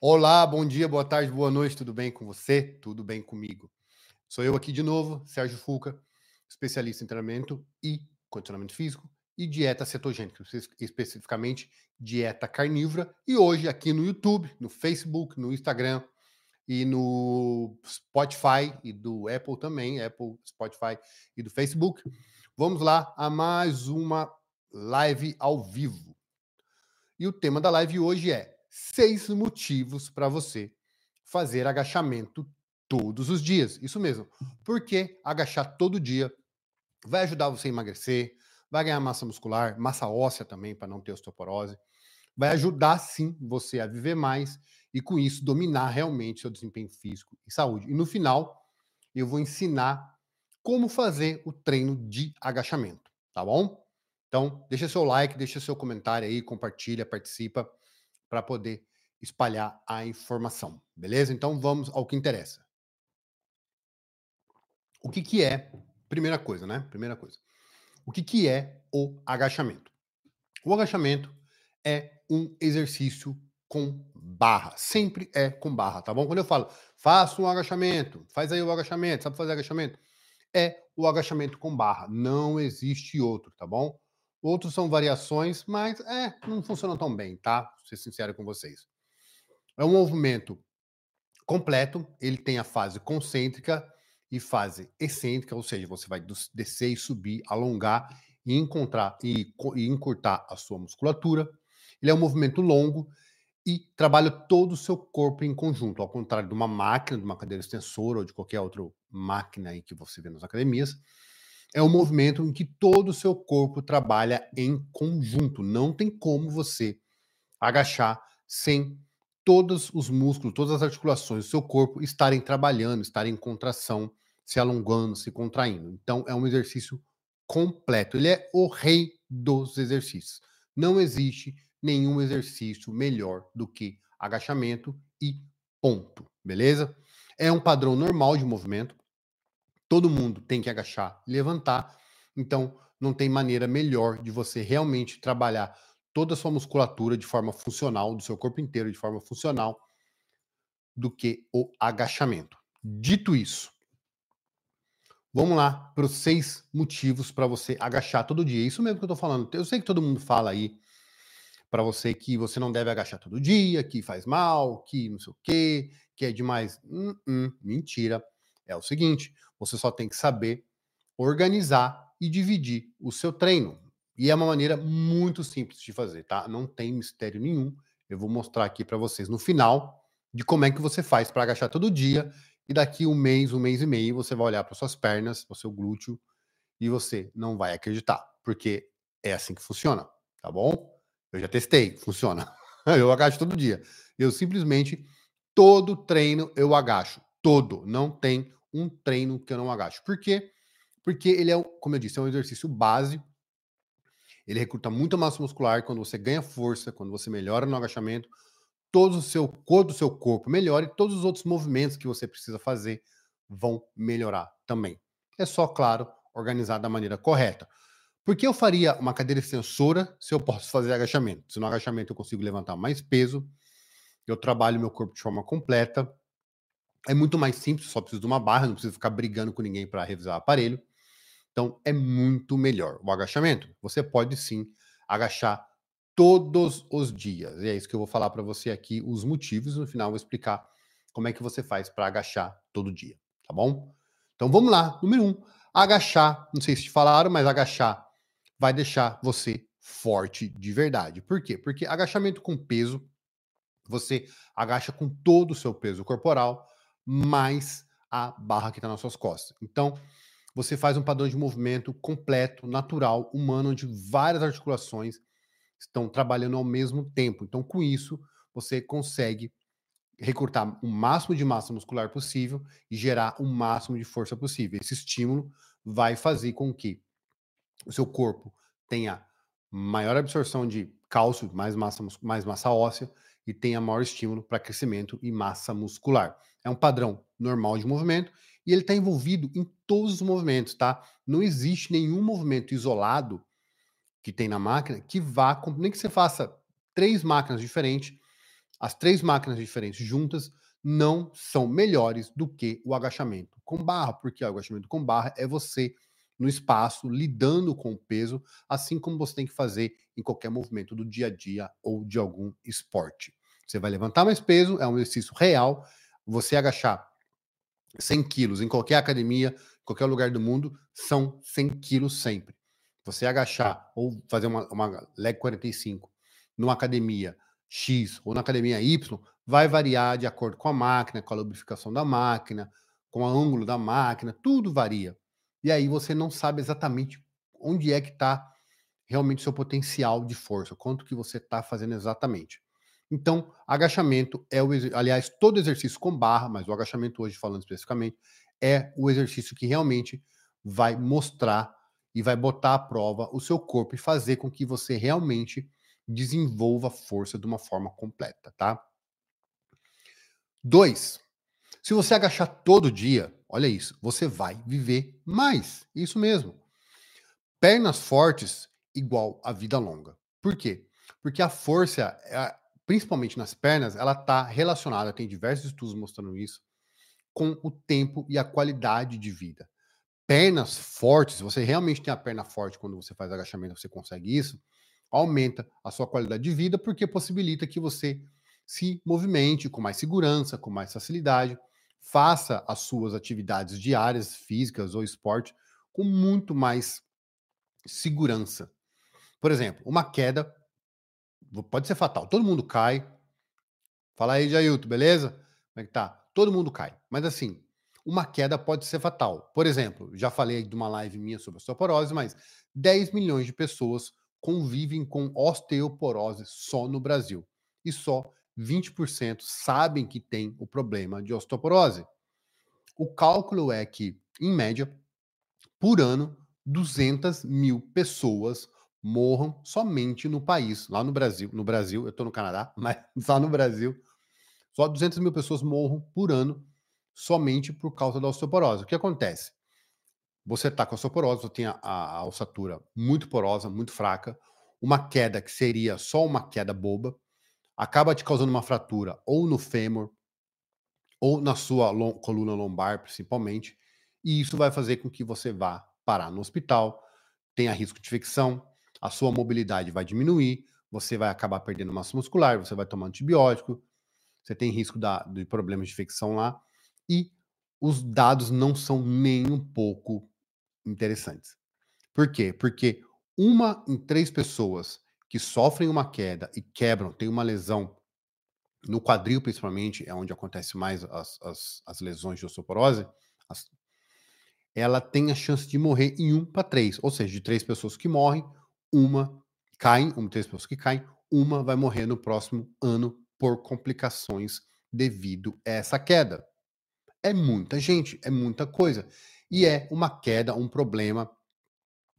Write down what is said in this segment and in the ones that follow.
Olá, bom dia, boa tarde, boa noite, tudo bem com você? Tudo bem comigo? Sou eu aqui de novo, Sérgio Fuca, especialista em treinamento e condicionamento físico e dieta cetogênica, especificamente dieta carnívora. E hoje aqui no YouTube, no Facebook, no Instagram e no Spotify e do Apple também, Apple, Spotify e do Facebook. Vamos lá a mais uma live ao vivo. E o tema da live hoje é seis motivos para você fazer agachamento todos os dias. Isso mesmo. Porque agachar todo dia vai ajudar você a emagrecer, vai ganhar massa muscular, massa óssea também, para não ter osteoporose. Vai ajudar, sim, você a viver mais e, com isso, dominar realmente seu desempenho físico e saúde. E no final, eu vou ensinar como fazer o treino de agachamento, tá bom? Então, deixa seu like, deixa seu comentário aí, compartilha, participa para poder espalhar a informação, beleza? Então vamos ao que interessa. O que, que é, primeira coisa, né? Primeira coisa. O que, que é o agachamento? O agachamento é um exercício com barra. Sempre é com barra, tá bom? Quando eu falo, faça um agachamento, faz aí o agachamento, sabe fazer agachamento? É o agachamento com barra. Não existe outro, tá bom? Outros são variações, mas é, não funcionam tão bem, tá? Vou ser sincero com vocês. É um movimento completo, ele tem a fase concêntrica e fase excêntrica, ou seja, você vai descer e subir, alongar e encontrar e, e encurtar a sua musculatura. Ele é um movimento longo e trabalha todo o seu corpo em conjunto, ao contrário de uma máquina, de uma cadeira extensora ou de qualquer outra máquina aí que você vê nas academias é um movimento em que todo o seu corpo trabalha em conjunto. Não tem como você agachar sem todos os músculos, todas as articulações do seu corpo estarem trabalhando, estarem em contração, se alongando, se contraindo. Então, é um exercício completo. Ele é o rei dos exercícios. Não existe nenhum exercício melhor do que agachamento e ponto. Beleza? É um padrão normal de movimento todo mundo tem que agachar e levantar. Então, não tem maneira melhor de você realmente trabalhar toda a sua musculatura de forma funcional, do seu corpo inteiro de forma funcional, do que o agachamento. Dito isso, vamos lá para os seis motivos para você agachar todo dia. Isso mesmo que eu estou falando. Eu sei que todo mundo fala aí para você que você não deve agachar todo dia, que faz mal, que não sei o quê, que é demais. Hum, hum, mentira. É o seguinte: você só tem que saber organizar e dividir o seu treino. E é uma maneira muito simples de fazer, tá? Não tem mistério nenhum. Eu vou mostrar aqui para vocês no final de como é que você faz para agachar todo dia. E daqui um mês, um mês e meio, você vai olhar para suas pernas, para o seu glúteo, e você não vai acreditar, porque é assim que funciona, tá bom? Eu já testei, funciona. Eu agacho todo dia. Eu simplesmente, todo treino eu agacho. Todo. Não tem um treino que eu não agacho. Por quê? Porque ele é, como eu disse, é um exercício base. Ele recruta muita massa muscular. Quando você ganha força, quando você melhora no agachamento, todo o seu corpo do seu corpo melhora e todos os outros movimentos que você precisa fazer vão melhorar também. É só, claro, organizar da maneira correta. Por que eu faria uma cadeira extensora se eu posso fazer agachamento? Se no agachamento eu consigo levantar mais peso, eu trabalho meu corpo de forma completa, é muito mais simples, só preciso de uma barra, não preciso ficar brigando com ninguém para revisar o aparelho. Então é muito melhor. O agachamento, você pode sim agachar todos os dias. E é isso que eu vou falar para você aqui, os motivos. No final, eu vou explicar como é que você faz para agachar todo dia, tá bom? Então vamos lá. Número um, agachar. Não sei se te falaram, mas agachar vai deixar você forte de verdade. Por quê? Porque agachamento com peso, você agacha com todo o seu peso corporal mais a barra que está nas suas costas. Então, você faz um padrão de movimento completo, natural, humano, onde várias articulações estão trabalhando ao mesmo tempo. Então, com isso, você consegue recrutar o máximo de massa muscular possível e gerar o máximo de força possível. Esse estímulo vai fazer com que o seu corpo tenha maior absorção de cálcio, mais massa, mais massa óssea e tenha maior estímulo para crescimento e massa muscular. É um padrão normal de movimento e ele está envolvido em todos os movimentos, tá? Não existe nenhum movimento isolado que tem na máquina que vá, nem que você faça três máquinas diferentes, as três máquinas diferentes juntas não são melhores do que o agachamento com barra, porque o agachamento com barra é você no espaço, lidando com o peso, assim como você tem que fazer em qualquer movimento do dia a dia ou de algum esporte. Você vai levantar mais peso, é um exercício real. Você agachar 100 quilos em qualquer academia, qualquer lugar do mundo, são 100 quilos sempre. Você agachar ou fazer uma, uma leg 45 numa academia X ou na academia Y, vai variar de acordo com a máquina, com a lubrificação da máquina, com o ângulo da máquina, tudo varia. E aí você não sabe exatamente onde é que está realmente o seu potencial de força, quanto que você está fazendo exatamente. Então, agachamento é o aliás, todo exercício com barra, mas o agachamento hoje falando especificamente, é o exercício que realmente vai mostrar e vai botar à prova o seu corpo e fazer com que você realmente desenvolva força de uma forma completa, tá? Dois, se você agachar todo dia, olha isso, você vai viver mais. Isso mesmo. Pernas fortes igual a vida longa. Por quê? Porque a força, principalmente nas pernas, ela está relacionada, tem diversos estudos mostrando isso, com o tempo e a qualidade de vida. Pernas fortes, você realmente tem a perna forte quando você faz agachamento, você consegue isso, aumenta a sua qualidade de vida porque possibilita que você se movimente com mais segurança, com mais facilidade, faça as suas atividades diárias, físicas ou esporte com muito mais segurança. Por exemplo, uma queda pode ser fatal. Todo mundo cai. Fala aí, Jailton, beleza? Como é que tá? Todo mundo cai. Mas assim, uma queda pode ser fatal. Por exemplo, já falei de uma live minha sobre osteoporose, mas 10 milhões de pessoas convivem com osteoporose só no Brasil. E só 20% sabem que tem o problema de osteoporose. O cálculo é que, em média, por ano, 200 mil pessoas morram somente no país, lá no Brasil. No Brasil, eu estou no Canadá, mas só no Brasil, só 200 mil pessoas morram por ano somente por causa da osteoporose. O que acontece? Você está com osteoporose, você tem a, a, a ossatura muito porosa, muito fraca, uma queda que seria só uma queda boba, acaba te causando uma fratura ou no fêmur, ou na sua lom coluna lombar, principalmente, e isso vai fazer com que você vá parar no hospital, tenha risco de infecção, a sua mobilidade vai diminuir, você vai acabar perdendo massa muscular, você vai tomar antibiótico, você tem risco da, de problemas de infecção lá, e os dados não são nem um pouco interessantes. Por quê? Porque uma em três pessoas que sofrem uma queda e quebram, tem uma lesão no quadril, principalmente, é onde acontece mais as, as, as lesões de osteoporose, as, ela tem a chance de morrer em um para três. Ou seja, de três pessoas que morrem, uma caem, uma três pessoas que caem, uma vai morrer no próximo ano por complicações devido a essa queda. É muita gente, é muita coisa. E é uma queda, um problema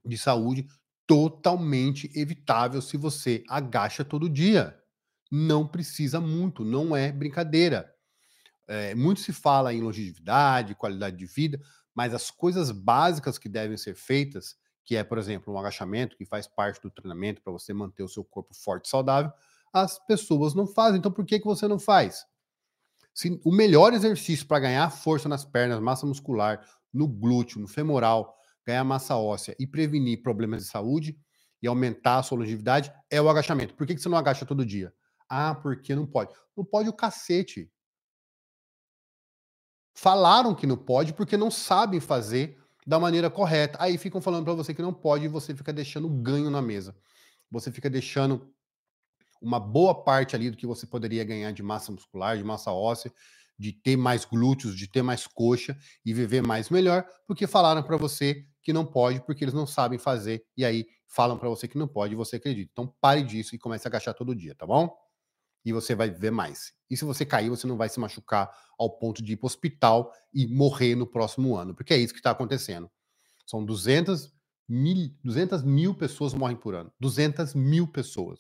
de saúde totalmente evitável se você agacha todo dia. Não precisa muito, não é brincadeira. É, muito se fala em longevidade, qualidade de vida, mas as coisas básicas que devem ser feitas, que é, por exemplo, um agachamento, que faz parte do treinamento para você manter o seu corpo forte e saudável, as pessoas não fazem. Então, por que, que você não faz? Se, o melhor exercício para ganhar força nas pernas, massa muscular, no glúteo, no femoral, ganhar massa óssea e prevenir problemas de saúde e aumentar a sua longevidade é o agachamento. Por que, que você não agacha todo dia? Ah, porque não pode. Não pode o cacete. Falaram que não pode porque não sabem fazer da maneira correta. Aí ficam falando para você que não pode e você fica deixando ganho na mesa. Você fica deixando uma boa parte ali do que você poderia ganhar de massa muscular, de massa óssea, de ter mais glúteos, de ter mais coxa e viver mais melhor, porque falaram para você que não pode, porque eles não sabem fazer, e aí falam para você que não pode e você acredita. Então pare disso e comece a agachar todo dia, tá bom? E você vai ver mais. E se você cair, você não vai se machucar ao ponto de ir para o hospital e morrer no próximo ano, porque é isso que está acontecendo. São 200 mil, 200 mil pessoas morrem por ano. 200 mil pessoas.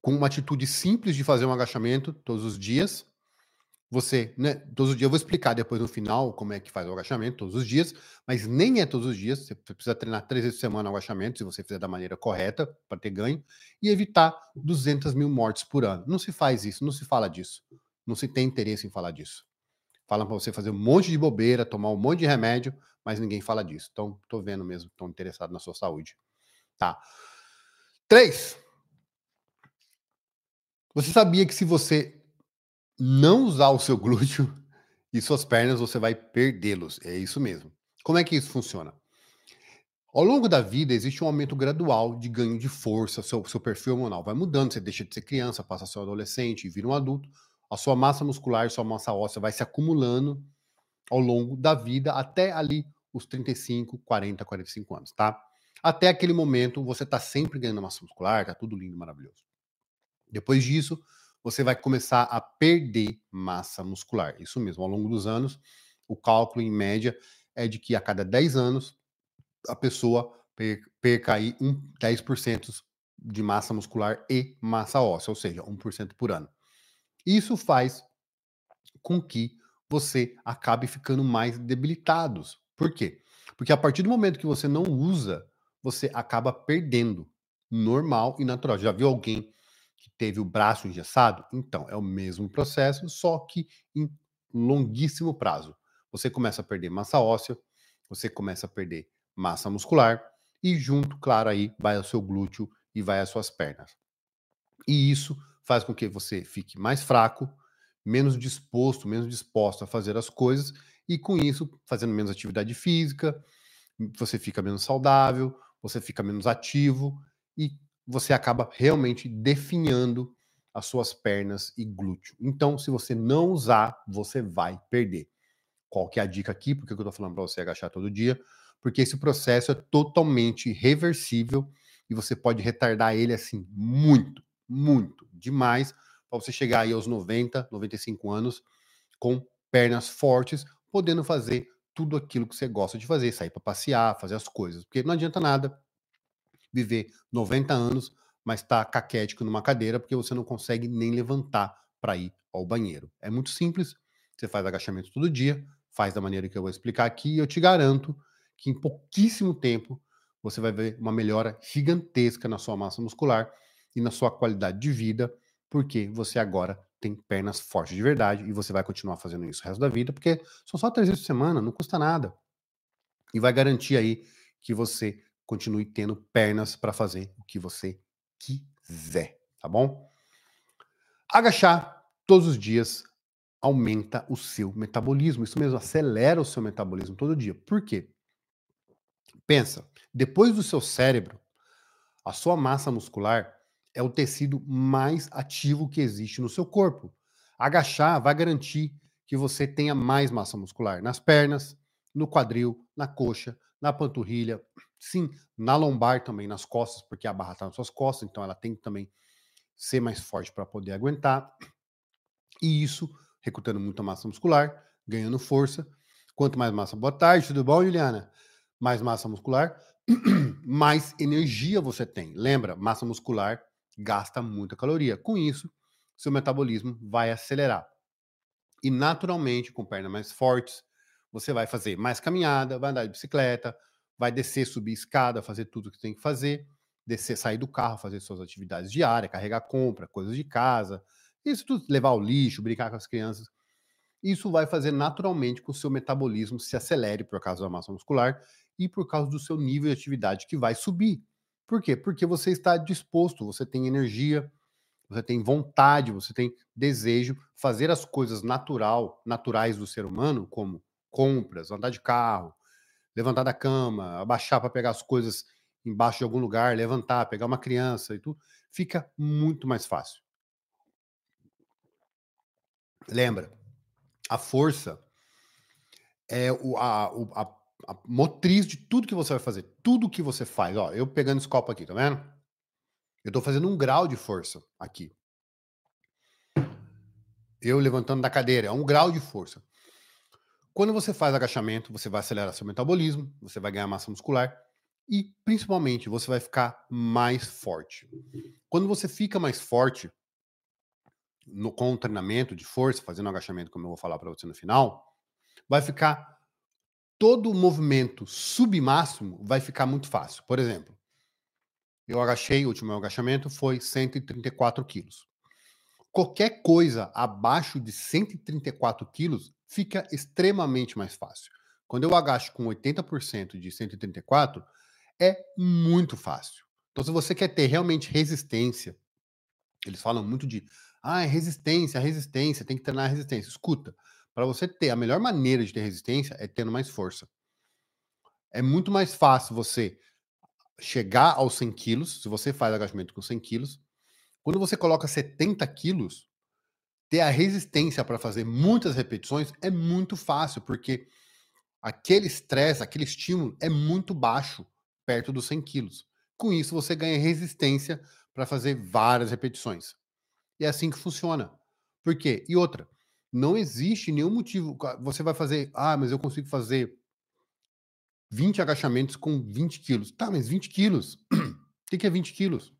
Com uma atitude simples de fazer um agachamento todos os dias, você, né, todos os dias, eu vou explicar depois no final como é que faz o agachamento todos os dias, mas nem é todos os dias, você precisa treinar três vezes por semana o agachamento, se você fizer da maneira correta, para ter ganho, e evitar 200 mil mortes por ano. Não se faz isso, não se fala disso, não se tem interesse em falar disso. Falam para você fazer um monte de bobeira, tomar um monte de remédio, mas ninguém fala disso. Então, tô vendo mesmo, estão interessados na sua saúde. Tá. Três. Você sabia que se você não usar o seu glúteo e suas pernas, você vai perdê-los. É isso mesmo. Como é que isso funciona? Ao longo da vida, existe um aumento gradual de ganho de força, seu, seu perfil hormonal vai mudando, você deixa de ser criança, passa a ser adolescente e vira um adulto, a sua massa muscular, sua massa óssea vai se acumulando ao longo da vida até ali os 35, 40, 45 anos, tá? Até aquele momento, você está sempre ganhando massa muscular, tá tudo lindo, maravilhoso. Depois disso, você vai começar a perder massa muscular. Isso mesmo, ao longo dos anos, o cálculo em média é de que a cada 10 anos a pessoa perca aí um 10% de massa muscular e massa óssea, ou seja, 1% por ano. Isso faz com que você acabe ficando mais debilitados. Por quê? Porque a partir do momento que você não usa, você acaba perdendo. Normal e natural. Já viu alguém teve o braço engessado? Então, é o mesmo processo, só que em longuíssimo prazo. Você começa a perder massa óssea, você começa a perder massa muscular e junto, claro, aí vai o seu glúteo e vai as suas pernas. E isso faz com que você fique mais fraco, menos disposto, menos disposto a fazer as coisas e com isso, fazendo menos atividade física, você fica menos saudável, você fica menos ativo e você acaba realmente definhando as suas pernas e glúteo. Então, se você não usar, você vai perder. Qual que é a dica aqui? Porque eu estou falando para você agachar todo dia? Porque esse processo é totalmente reversível e você pode retardar ele assim muito, muito, demais, para você chegar aí aos 90, 95 anos com pernas fortes, podendo fazer tudo aquilo que você gosta de fazer, sair para passear, fazer as coisas. Porque não adianta nada viver 90 anos, mas estar tá caquético numa cadeira porque você não consegue nem levantar para ir ao banheiro. É muito simples. Você faz agachamento todo dia, faz da maneira que eu vou explicar aqui, e eu te garanto que em pouquíssimo tempo você vai ver uma melhora gigantesca na sua massa muscular e na sua qualidade de vida, porque você agora tem pernas fortes de verdade e você vai continuar fazendo isso o resto da vida, porque são só três vezes por semana, não custa nada. E vai garantir aí que você continue tendo pernas para fazer o que você quiser, tá bom? Agachar todos os dias aumenta o seu metabolismo. Isso mesmo, acelera o seu metabolismo todo dia. Por quê? Pensa, depois do seu cérebro, a sua massa muscular é o tecido mais ativo que existe no seu corpo. Agachar vai garantir que você tenha mais massa muscular nas pernas, no quadril, na coxa, na panturrilha, sim, na lombar também, nas costas, porque a barra está nas suas costas, então ela tem que também ser mais forte para poder aguentar. E isso, recrutando muita massa muscular, ganhando força. Quanto mais massa, boa tarde, tudo bom, Juliana? Mais massa muscular, mais energia você tem. Lembra, massa muscular gasta muita caloria. Com isso, seu metabolismo vai acelerar. E naturalmente, com pernas mais fortes, você vai fazer mais caminhada, vai andar de bicicleta, vai descer, subir escada, fazer tudo que tem que fazer, descer, sair do carro, fazer suas atividades diárias, carregar compra, coisas de casa, isso tudo, levar o lixo, brincar com as crianças. Isso vai fazer naturalmente com que o seu metabolismo se acelere por causa da massa muscular e por causa do seu nível de atividade que vai subir. Por quê? Porque você está disposto, você tem energia, você tem vontade, você tem desejo, fazer as coisas natural, naturais do ser humano, como compras, andar de carro, levantar da cama, abaixar para pegar as coisas embaixo de algum lugar, levantar, pegar uma criança e tudo, fica muito mais fácil. Lembra, a força é o, a, a, a motriz de tudo que você vai fazer, tudo que você faz. Ó, eu pegando esse copo aqui, tá vendo? Eu tô fazendo um grau de força aqui. Eu levantando da cadeira, é um grau de força. Quando você faz agachamento, você vai acelerar seu metabolismo, você vai ganhar massa muscular e, principalmente, você vai ficar mais forte. Quando você fica mais forte, no, com o treinamento de força, fazendo agachamento, como eu vou falar para você no final, vai ficar todo o movimento submáximo vai ficar muito fácil. Por exemplo, eu agachei, o último agachamento foi 134 quilos. Qualquer coisa abaixo de 134 quilos fica extremamente mais fácil. Quando eu agacho com 80% de 134, é muito fácil. Então, se você quer ter realmente resistência, eles falam muito de ah, é resistência, resistência, tem que treinar a resistência. Escuta, para você ter a melhor maneira de ter resistência é tendo mais força. É muito mais fácil você chegar aos 100 quilos, se você faz agachamento com 100 quilos, quando você coloca 70 quilos, ter a resistência para fazer muitas repetições é muito fácil, porque aquele estresse, aquele estímulo é muito baixo perto dos 100 quilos. Com isso, você ganha resistência para fazer várias repetições. E é assim que funciona. Por quê? E outra, não existe nenhum motivo. Você vai fazer, ah, mas eu consigo fazer 20 agachamentos com 20 quilos. Tá, mas 20 quilos? o que é 20 quilos?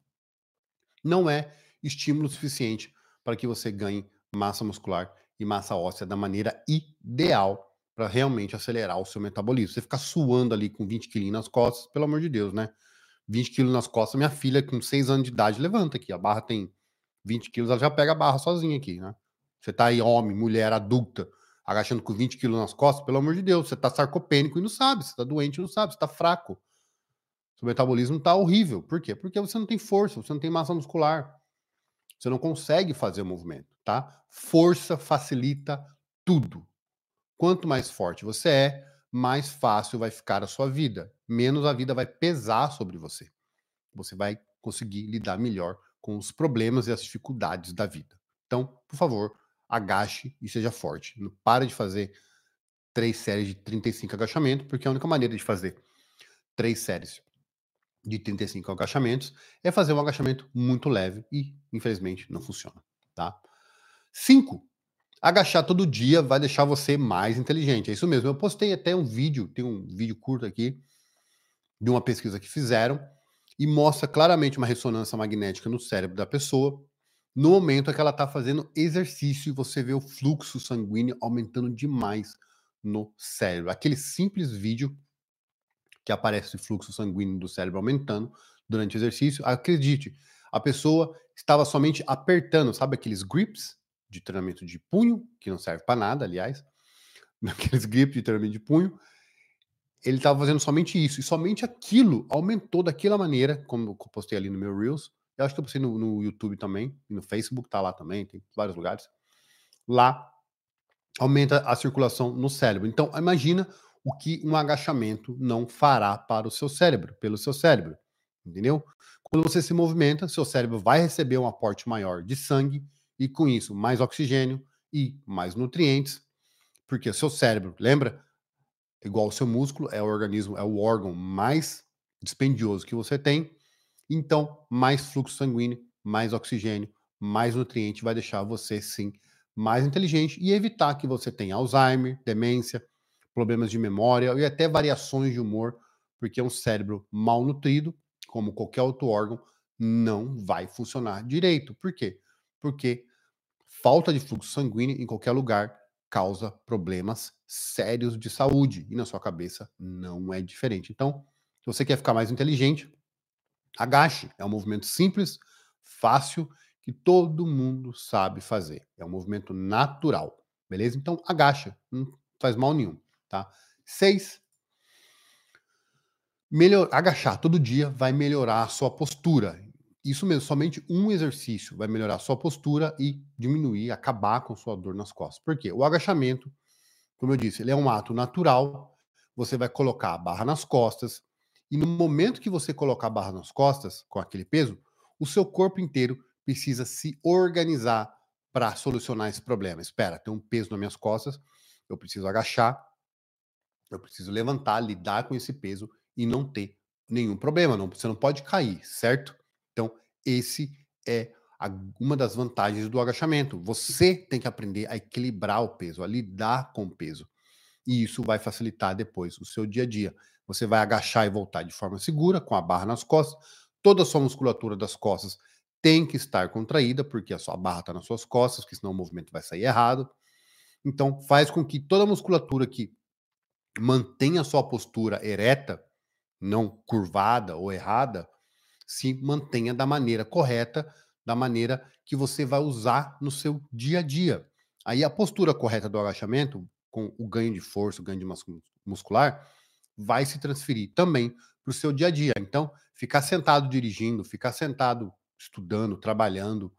Não é estímulo suficiente para que você ganhe massa muscular e massa óssea da maneira ideal para realmente acelerar o seu metabolismo. Você ficar suando ali com 20 quilos nas costas, pelo amor de Deus, né? 20 quilos nas costas, minha filha com 6 anos de idade levanta aqui. A barra tem 20 quilos, ela já pega a barra sozinha aqui, né? Você tá aí, homem, mulher, adulta, agachando com 20 quilos nas costas, pelo amor de Deus, você tá sarcopênico e não sabe, você tá doente e não sabe, você tá fraco. Seu metabolismo tá horrível. Por quê? Porque você não tem força, você não tem massa muscular. Você não consegue fazer o movimento, tá? Força facilita tudo. Quanto mais forte você é, mais fácil vai ficar a sua vida. Menos a vida vai pesar sobre você. Você vai conseguir lidar melhor com os problemas e as dificuldades da vida. Então, por favor, agache e seja forte. Não para de fazer três séries de 35 agachamentos, porque a única maneira de fazer três séries de 35 agachamentos é fazer um agachamento muito leve e, infelizmente, não funciona, tá? Cinco, agachar todo dia vai deixar você mais inteligente. É isso mesmo. Eu postei até um vídeo, tem um vídeo curto aqui de uma pesquisa que fizeram e mostra claramente uma ressonância magnética no cérebro da pessoa no momento é que ela está fazendo exercício e você vê o fluxo sanguíneo aumentando demais no cérebro. Aquele simples vídeo que aparece o fluxo sanguíneo do cérebro aumentando durante o exercício, acredite, a pessoa estava somente apertando, sabe aqueles grips de treinamento de punho, que não serve para nada, aliás, aqueles grips de treinamento de punho, ele estava fazendo somente isso, e somente aquilo aumentou daquela maneira, como eu postei ali no meu Reels, eu acho que eu postei no, no YouTube também, e no Facebook tá lá também, tem vários lugares. Lá aumenta a circulação no cérebro. Então, imagina o que um agachamento não fará para o seu cérebro, pelo seu cérebro. Entendeu? Quando você se movimenta, seu cérebro vai receber um aporte maior de sangue e com isso mais oxigênio e mais nutrientes, porque o seu cérebro, lembra? Igual o seu músculo, é o organismo, é o órgão mais dispendioso que você tem. Então, mais fluxo sanguíneo, mais oxigênio, mais nutriente vai deixar você sim mais inteligente e evitar que você tenha Alzheimer, demência, problemas de memória e até variações de humor, porque um cérebro mal nutrido, como qualquer outro órgão, não vai funcionar direito. Por quê? Porque falta de fluxo sanguíneo em qualquer lugar causa problemas sérios de saúde e na sua cabeça não é diferente. Então, se você quer ficar mais inteligente, Agache é um movimento simples, fácil, que todo mundo sabe fazer. É um movimento natural, beleza? Então, agacha, não faz mal nenhum, tá? Seis, melhor, agachar todo dia vai melhorar a sua postura. Isso mesmo, somente um exercício vai melhorar sua postura e diminuir, acabar com sua dor nas costas. Por quê? O agachamento, como eu disse, ele é um ato natural. Você vai colocar a barra nas costas, e no momento que você colocar a barra nas costas, com aquele peso, o seu corpo inteiro precisa se organizar para solucionar esse problema. Espera, tem um peso nas minhas costas, eu preciso agachar, eu preciso levantar, lidar com esse peso e não ter nenhum problema. Não, você não pode cair, certo? Então, esse é uma das vantagens do agachamento. Você tem que aprender a equilibrar o peso, a lidar com o peso. E isso vai facilitar depois o seu dia a dia. Você vai agachar e voltar de forma segura, com a barra nas costas. Toda a sua musculatura das costas tem que estar contraída, porque a sua barra está nas suas costas, porque senão o movimento vai sair errado. Então, faz com que toda a musculatura que mantenha a sua postura ereta, não curvada ou errada, se mantenha da maneira correta, da maneira que você vai usar no seu dia a dia. Aí a postura correta do agachamento, com o ganho de força, o ganho de muscular, vai se transferir também para o seu dia a dia. Então, ficar sentado dirigindo, ficar sentado estudando, trabalhando,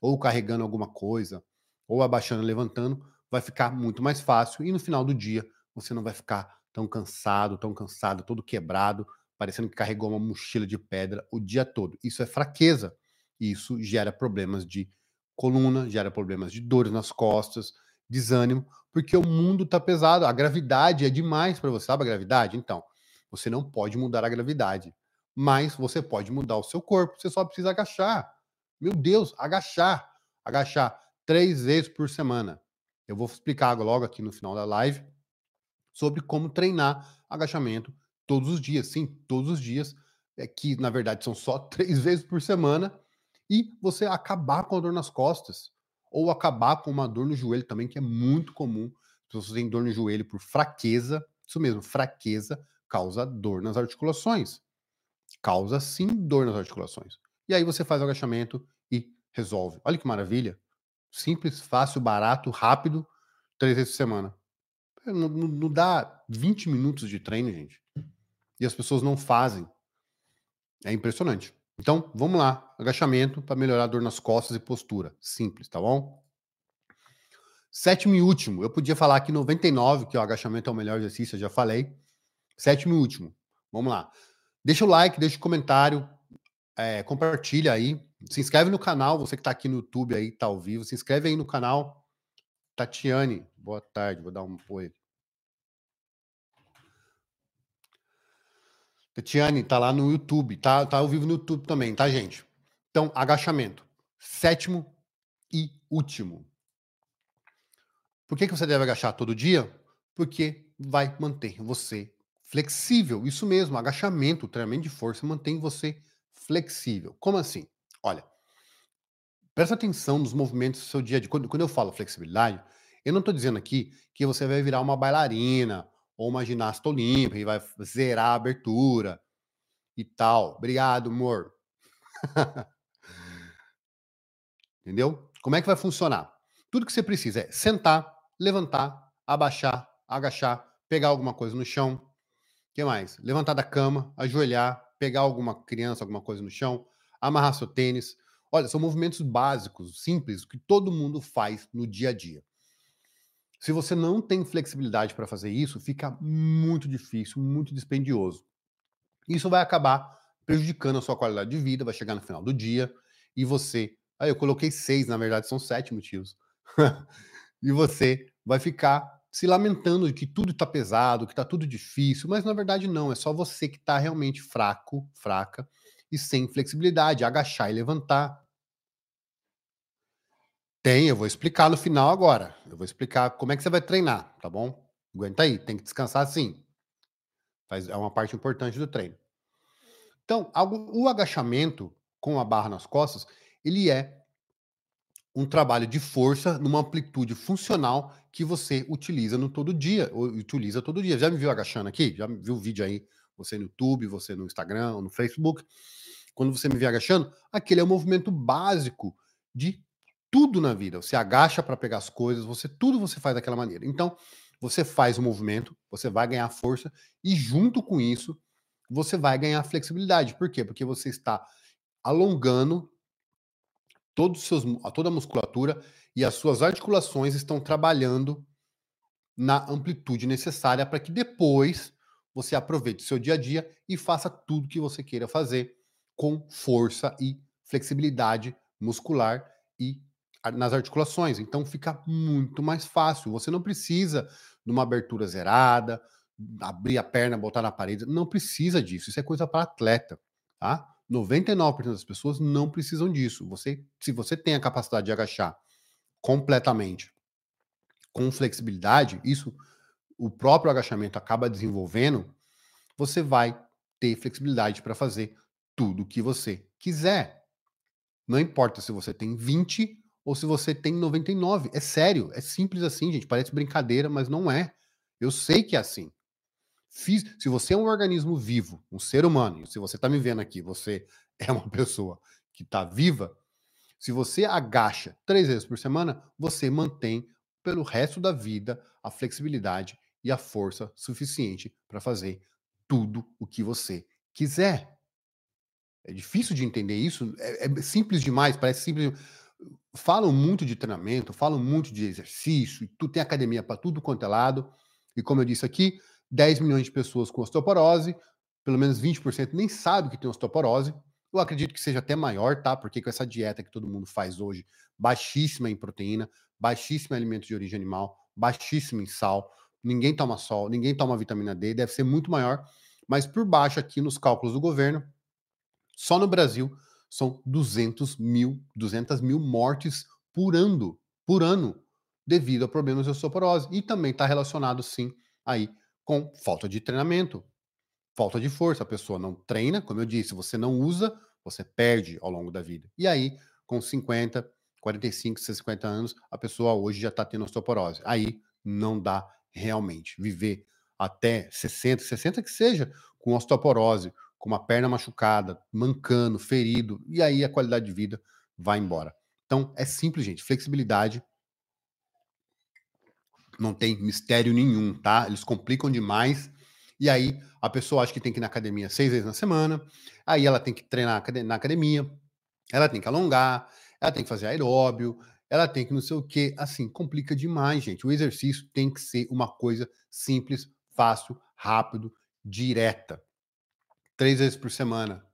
ou carregando alguma coisa, ou abaixando, levantando, vai ficar muito mais fácil e no final do dia você não vai ficar tão cansado, tão cansado, todo quebrado, parecendo que carregou uma mochila de pedra o dia todo. Isso é fraqueza. Isso gera problemas de coluna, gera problemas de dores nas costas, desânimo, porque o mundo tá pesado, a gravidade é demais para você, sabe a gravidade? Então, você não pode mudar a gravidade, mas você pode mudar o seu corpo, você só precisa agachar. Meu Deus, agachar, agachar três vezes por semana. Eu vou explicar logo aqui no final da live sobre como treinar agachamento todos os dias. Sim, todos os dias, é que na verdade são só três vezes por semana, e você acabar com a dor nas costas, ou acabar com uma dor no joelho também, que é muito comum. Se você tem dor no joelho por fraqueza, isso mesmo, fraqueza causa dor nas articulações. Causa sim dor nas articulações. E aí você faz o agachamento e resolve. Olha que maravilha. Simples, fácil, barato, rápido, três vezes por semana. Não, não, não dá 20 minutos de treino, gente. E as pessoas não fazem. É impressionante. Então, vamos lá. Agachamento para melhorar a dor nas costas e postura. Simples, tá bom? Sétimo e último. Eu podia falar aqui 99, que o agachamento é o melhor exercício, eu já falei. Sétimo e último. Vamos lá. Deixa o like, deixa o comentário, é, compartilha aí. Se inscreve no canal, você que está aqui no YouTube aí, tá ao vivo. Se inscreve aí no canal. Tatiane, boa tarde. Vou dar um apoio. Tatiane, tá lá no YouTube, tá, tá ao vivo no YouTube também, tá, gente? Então, agachamento. Sétimo e último. Por que, que você deve agachar todo dia? Porque vai manter você flexível. Isso mesmo, agachamento, treinamento de força mantém você flexível. Como assim? Olha, presta atenção nos movimentos do seu dia a dia. Quando, quando eu falo flexibilidade, eu não estou dizendo aqui que você vai virar uma bailarina ou uma ginasta olímpica e vai zerar a abertura e tal. Obrigado, amor. Entendeu? Como é que vai funcionar? Tudo que você precisa é sentar, levantar, abaixar, agachar, pegar alguma coisa no chão. O que mais? Levantar da cama, ajoelhar, pegar alguma criança, alguma coisa no chão, amarrar seu tênis. Olha, são movimentos básicos, simples, que todo mundo faz no dia a dia. Se você não tem flexibilidade para fazer isso, fica muito difícil, muito dispendioso. Isso vai acabar prejudicando a sua qualidade de vida, vai chegar no final do dia e você. Aí eu coloquei seis, na verdade são sete motivos. e você vai ficar se lamentando de que tudo está pesado, que está tudo difícil, mas na verdade não, é só você que está realmente fraco, fraca e sem flexibilidade, agachar e levantar. Tem, eu vou explicar no final agora. Eu vou explicar como é que você vai treinar, tá bom? Aguenta aí, tem que descansar sim. É uma parte importante do treino. Então, o agachamento com a barra nas costas, ele é um trabalho de força numa amplitude funcional que você utiliza no todo dia, ou utiliza todo dia. Já me viu agachando aqui? Já viu o vídeo aí, você no YouTube, você no Instagram, no Facebook? Quando você me vê agachando, aquele é o movimento básico de tudo na vida. Você agacha para pegar as coisas, você tudo você faz daquela maneira. Então, você faz o movimento, você vai ganhar força e junto com isso, você vai ganhar flexibilidade. Por quê? Porque você está alongando todos os seus, toda a musculatura e as suas articulações estão trabalhando na amplitude necessária para que depois você aproveite o seu dia a dia e faça tudo que você queira fazer com força e flexibilidade muscular e nas articulações. Então fica muito mais fácil. Você não precisa de uma abertura zerada, abrir a perna, botar na parede. Não precisa disso. Isso é coisa para atleta, tá? 99% das pessoas não precisam disso. Você, se você tem a capacidade de agachar completamente com flexibilidade, isso o próprio agachamento acaba desenvolvendo, você vai ter flexibilidade para fazer tudo o que você quiser. Não importa se você tem 20 ou se você tem 99. É sério, é simples assim, gente. Parece brincadeira, mas não é. Eu sei que é assim. Fiz, se você é um organismo vivo, um ser humano, se você está me vendo aqui, você é uma pessoa que está viva, se você agacha três vezes por semana, você mantém pelo resto da vida a flexibilidade e a força suficiente para fazer tudo o que você quiser. É difícil de entender isso, é, é simples demais, parece simples. Falam muito de treinamento, falam muito de exercício, tu tem academia para tudo quanto é lado. E como eu disse aqui, 10 milhões de pessoas com osteoporose, pelo menos 20% nem sabe que tem osteoporose. Eu acredito que seja até maior, tá? Porque com essa dieta que todo mundo faz hoje, baixíssima em proteína, baixíssima em alimentos de origem animal, baixíssima em sal, ninguém toma sol, ninguém toma vitamina D, deve ser muito maior. Mas por baixo aqui nos cálculos do governo, só no Brasil são 200 mil, 200 mil mortes por ano, por ano, devido a problemas de osteoporose. E também está relacionado, sim, aí com falta de treinamento, falta de força. A pessoa não treina, como eu disse, você não usa, você perde ao longo da vida. E aí, com 50, 45, 50 anos, a pessoa hoje já está tendo osteoporose. Aí não dá realmente viver até 60, 60 que seja, com osteoporose, com uma perna machucada, mancando, ferido, e aí a qualidade de vida vai embora. Então é simples, gente. Flexibilidade não tem mistério nenhum, tá? Eles complicam demais. E aí a pessoa acha que tem que ir na academia seis vezes na semana, aí ela tem que treinar na academia, ela tem que alongar, ela tem que fazer aeróbio, ela tem que não sei o que. Assim, complica demais, gente. O exercício tem que ser uma coisa simples, fácil, rápido, direta. Três vezes por semana,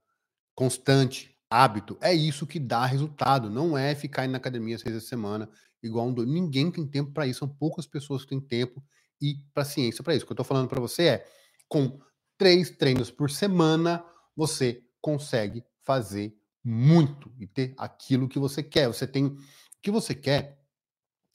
constante, hábito. É isso que dá resultado. Não é ficar indo na academia seis vezes por semana igual um doido. Ninguém tem tempo para isso. São poucas pessoas que têm tempo e paciência para isso. O que eu estou falando para você é, com três treinos por semana, você consegue fazer muito e ter aquilo que você quer. Você tem o que você quer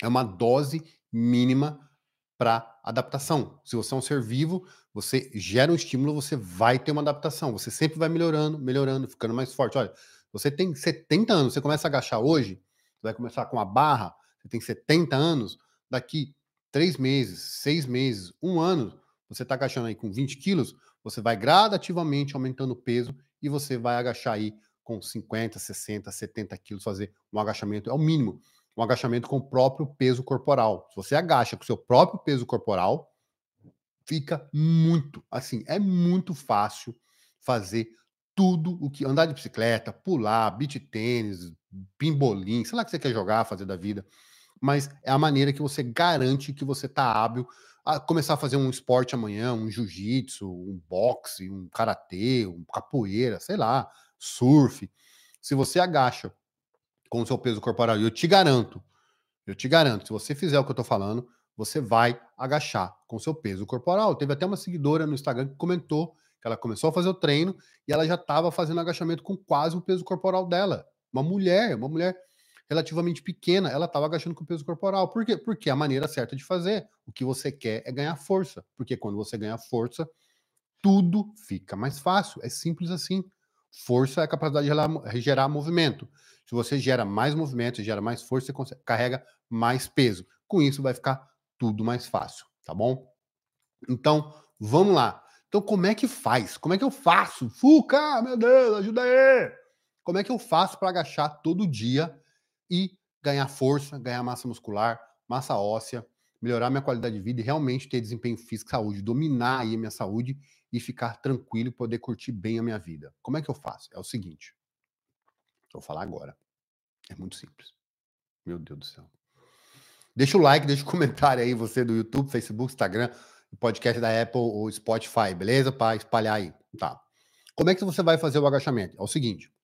é uma dose mínima para adaptação. Se você é um ser vivo, você gera um estímulo, você vai ter uma adaptação. Você sempre vai melhorando, melhorando, ficando mais forte. Olha, você tem 70 anos, você começa a agachar hoje, você vai começar com a barra, você tem 70 anos, daqui três meses, seis meses, um ano, você está agachando aí com 20 quilos, você vai gradativamente aumentando o peso e você vai agachar aí com 50, 60, 70 quilos, fazer um agachamento, é o mínimo, um agachamento com o próprio peso corporal. Se você agacha com o seu próprio peso corporal, fica muito, assim, é muito fácil fazer tudo o que andar de bicicleta, pular, beach tênis, pimbolim, sei lá o que você quer jogar, fazer da vida mas é a maneira que você garante que você está hábil a começar a fazer um esporte amanhã, um jiu-jitsu, um boxe, um karatê, um capoeira, sei lá, surf. Se você agacha com o seu peso corporal, e eu te garanto, eu te garanto, se você fizer o que eu estou falando, você vai agachar com o seu peso corporal. Teve até uma seguidora no Instagram que comentou que ela começou a fazer o treino e ela já estava fazendo agachamento com quase o peso corporal dela. Uma mulher, uma mulher relativamente pequena, ela estava agachando com o peso corporal. Por quê? Porque a maneira certa de fazer. O que você quer é ganhar força. Porque quando você ganha força, tudo fica mais fácil. É simples assim. Força é a capacidade de gerar movimento. Se você gera mais movimento, gera mais força, você carrega mais peso. Com isso, vai ficar tudo mais fácil, tá bom? Então, vamos lá. Então, como é que faz? Como é que eu faço? Fuca, meu Deus, ajuda aí! Como é que eu faço para agachar todo dia e ganhar força, ganhar massa muscular, massa óssea, melhorar minha qualidade de vida e realmente ter desempenho físico, saúde, dominar aí a minha saúde e ficar tranquilo e poder curtir bem a minha vida. Como é que eu faço? É o seguinte. Vou falar agora. É muito simples. Meu Deus do céu. Deixa o like, deixa o comentário aí, você do YouTube, Facebook, Instagram, podcast da Apple ou Spotify, beleza? Para espalhar aí. Tá. Como é que você vai fazer o agachamento? É o seguinte.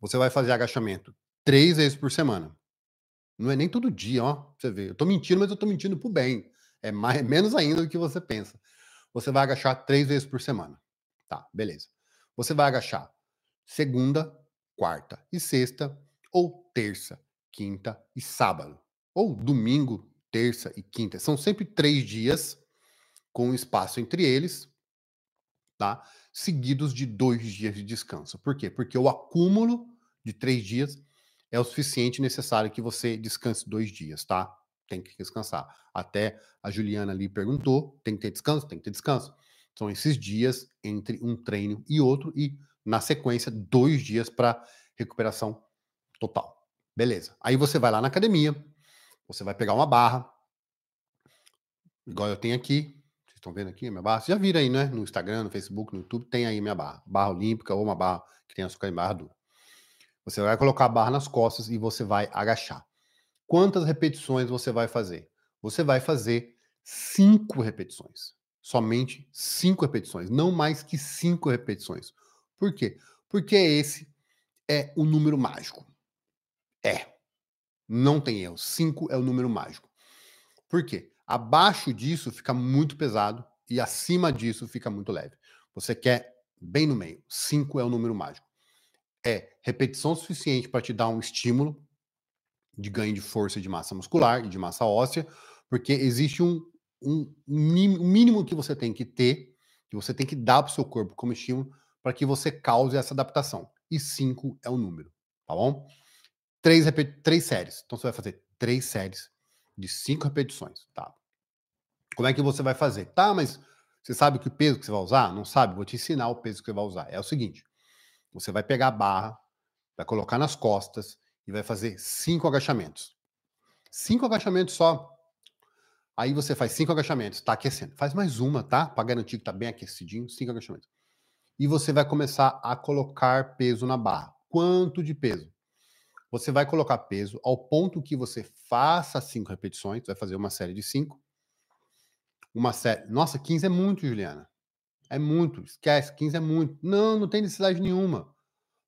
Você vai fazer agachamento três vezes por semana. Não é nem todo dia, ó. Você vê. Eu tô mentindo, mas eu tô mentindo pro bem. É mais, menos ainda do que você pensa. Você vai agachar três vezes por semana. Tá, beleza. Você vai agachar segunda, quarta e sexta, ou terça, quinta e sábado. Ou domingo, terça e quinta. São sempre três dias com espaço entre eles, tá? Seguidos de dois dias de descanso. Por quê? Porque o acúmulo de três dias é o suficiente necessário que você descanse dois dias, tá? Tem que descansar. Até a Juliana ali perguntou: tem que ter descanso? Tem que ter descanso. São esses dias entre um treino e outro, e na sequência, dois dias para recuperação total. Beleza. Aí você vai lá na academia, você vai pegar uma barra, igual eu tenho aqui. Vocês estão vendo aqui a minha barra? Vocês já viram aí, né? No Instagram, no Facebook, no YouTube, tem aí minha barra. Barra olímpica ou uma barra que tem açúcar em barra dura. Você vai colocar a barra nas costas e você vai agachar. Quantas repetições você vai fazer? Você vai fazer cinco repetições. Somente cinco repetições, não mais que cinco repetições. Por quê? Porque esse é o número mágico. É. Não tem erro. Cinco é o número mágico. Por quê? Abaixo disso fica muito pesado e acima disso fica muito leve. Você quer bem no meio. Cinco é o número mágico. É repetição suficiente para te dar um estímulo de ganho de força de massa muscular e de massa óssea, porque existe um, um, um mínimo que você tem que ter, que você tem que dar para o seu corpo como estímulo, para que você cause essa adaptação. E 5 é o número, tá bom? Três, três séries. Então você vai fazer três séries de cinco repetições, tá? Como é que você vai fazer? Tá, mas você sabe que peso que você vai usar? Não sabe? Vou te ensinar o peso que você vai usar. É o seguinte: você vai pegar a barra, vai colocar nas costas e vai fazer cinco agachamentos. Cinco agachamentos só. Aí você faz cinco agachamentos, tá aquecendo. Faz mais uma, tá? Para garantir que tá bem aquecidinho, cinco agachamentos. E você vai começar a colocar peso na barra. Quanto de peso? Você vai colocar peso ao ponto que você faça cinco repetições, vai fazer uma série de cinco. Uma série. Nossa, 15 é muito, Juliana. É muito. Esquece, 15 é muito. Não, não tem necessidade nenhuma.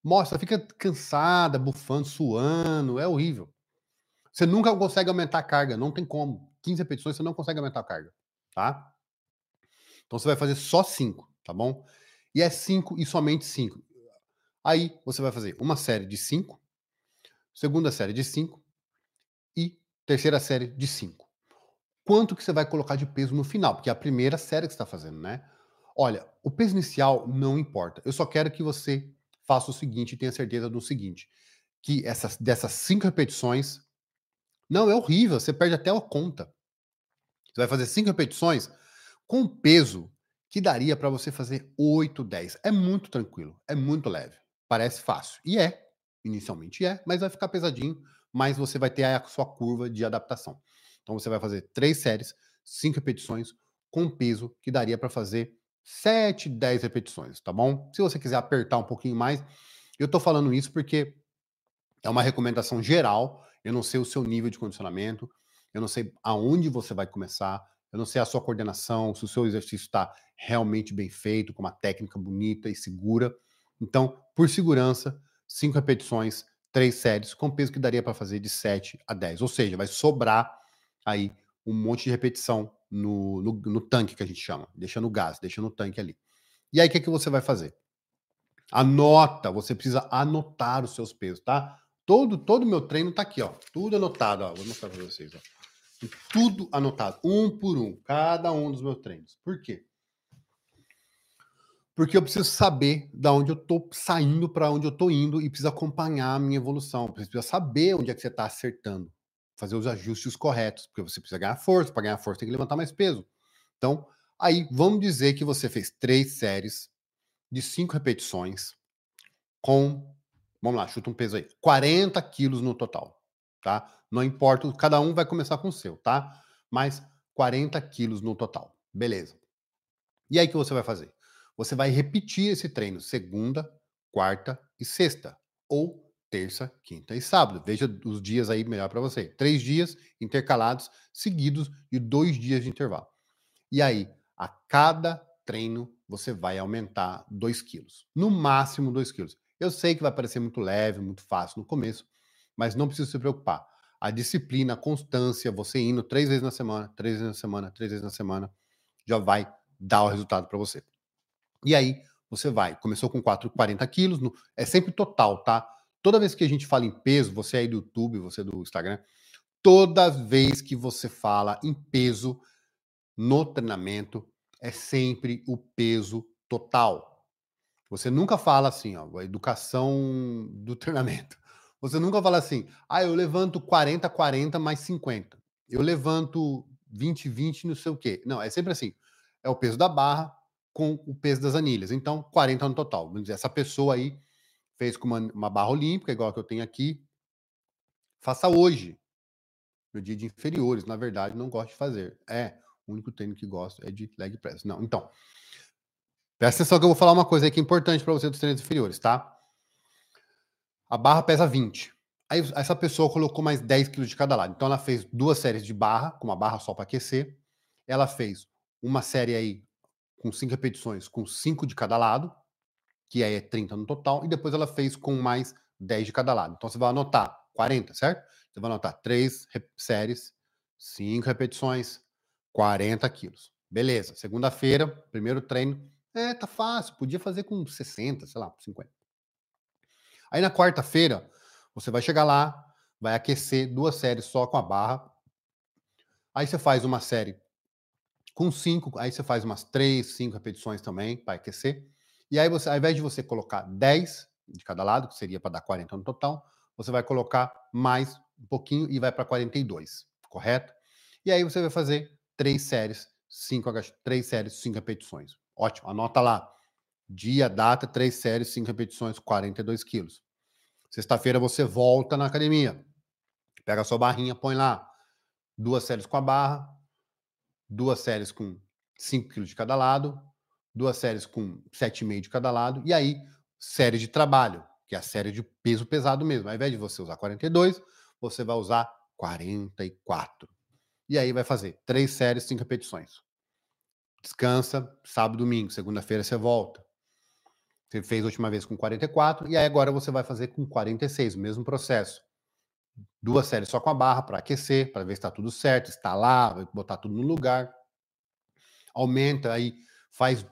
Mostra, fica cansada, bufando, suando, é horrível. Você nunca consegue aumentar a carga, não tem como. 15 repetições você não consegue aumentar a carga, tá? Então você vai fazer só 5, tá bom? E é 5 e somente 5. Aí você vai fazer uma série de 5, segunda série de 5 e terceira série de 5. Quanto que você vai colocar de peso no final? Porque é a primeira série que você está fazendo, né? Olha, o peso inicial não importa. Eu só quero que você faça o seguinte e tenha certeza do seguinte: que essas, dessas cinco repetições. Não, é horrível, você perde até a conta. Você vai fazer cinco repetições com peso que daria para você fazer 8, 10. É muito tranquilo, é muito leve. Parece fácil. E é, inicialmente é, mas vai ficar pesadinho, mas você vai ter a sua curva de adaptação. Então você vai fazer três séries, cinco repetições, com peso que daria para fazer 7, 10 repetições, tá bom? Se você quiser apertar um pouquinho mais, eu tô falando isso porque é uma recomendação geral. Eu não sei o seu nível de condicionamento, eu não sei aonde você vai começar, eu não sei a sua coordenação, se o seu exercício está realmente bem feito, com uma técnica bonita e segura. Então, por segurança, 5 repetições, 3 séries, com peso que daria para fazer de 7 a 10. Ou seja, vai sobrar aí um monte de repetição no, no, no, tanque que a gente chama, deixa no gás, deixa no tanque ali. E aí o que, é que você vai fazer? Anota, você precisa anotar os seus pesos, tá? Todo todo meu treino tá aqui, ó, tudo anotado, ó. Vou mostrar para vocês, ó. Tudo anotado, um por um, cada um dos meus treinos. Por quê? Porque eu preciso saber da onde eu tô saindo para onde eu tô indo e preciso acompanhar a minha evolução. Preciso saber onde é que você está acertando fazer os ajustes corretos, porque você precisa ganhar força, para ganhar força tem que levantar mais peso. Então, aí vamos dizer que você fez três séries de cinco repetições com, vamos lá, chuta um peso aí, 40 quilos no total, tá? Não importa, cada um vai começar com o seu, tá? Mas 40 quilos no total, beleza. E aí o que você vai fazer? Você vai repetir esse treino segunda, quarta e sexta, ou terça, quinta e sábado. Veja os dias aí melhor para você. Três dias intercalados, seguidos de dois dias de intervalo. E aí, a cada treino, você vai aumentar 2 quilos. No máximo 2 quilos. Eu sei que vai parecer muito leve, muito fácil no começo, mas não precisa se preocupar. A disciplina, a constância, você indo três vezes na semana, três vezes na semana, três vezes na semana, já vai dar o resultado para você. E aí, você vai. Começou com 4, 40 quilos, no, é sempre total, tá? Toda vez que a gente fala em peso, você aí do YouTube, você do Instagram, toda vez que você fala em peso no treinamento, é sempre o peso total. Você nunca fala assim, ó, a educação do treinamento. Você nunca fala assim, ah, eu levanto 40, 40 mais 50. Eu levanto 20, 20, não sei o quê. Não, é sempre assim. É o peso da barra com o peso das anilhas. Então, 40 no total. Essa pessoa aí fez com uma, uma barra olímpica, igual a que eu tenho aqui. Faça hoje. Meu dia de inferiores, na verdade, não gosto de fazer. É, o único treino que gosto é de leg press. Não, então. Presta atenção que eu vou falar uma coisa aí que é importante para você dos treinos inferiores, tá? A barra pesa 20. Aí essa pessoa colocou mais 10 quilos de cada lado. Então ela fez duas séries de barra, com uma barra só para aquecer. Ela fez uma série aí com cinco repetições, com 5 de cada lado, que aí é 30 no total, e depois ela fez com mais 10 de cada lado. Então você vai anotar 40, certo? Você vai anotar 3 séries, 5 repetições, 40 quilos. Beleza. Segunda-feira, primeiro treino. É, tá fácil. Podia fazer com 60, sei lá, 50. Aí na quarta-feira, você vai chegar lá, vai aquecer duas séries só com a barra. Aí você faz uma série com cinco, aí você faz umas três, cinco repetições também para aquecer. E aí você, ao invés de você colocar 10 de cada lado, que seria para dar 40 no total, você vai colocar mais um pouquinho e vai para 42, correto? E aí você vai fazer três séries, cinco três séries, cinco repetições. Ótimo, anota lá. Dia, data, três séries, cinco repetições, 42 quilos. Sexta-feira você volta na academia. Pega a sua barrinha, põe lá. Duas séries com a barra, duas séries com 5 quilos de cada lado, duas séries com 7,5 de cada lado, e aí, série de trabalho, que é a série de peso pesado mesmo. Ao invés de você usar 42, você vai usar 44. E aí vai fazer três séries, cinco repetições. Descansa, sábado, domingo, segunda-feira você volta. Você fez a última vez com 44 e aí agora você vai fazer com 46, o mesmo processo. Duas séries só com a barra para aquecer, para ver se está tudo certo, vai botar tudo no lugar. Aumenta aí, faz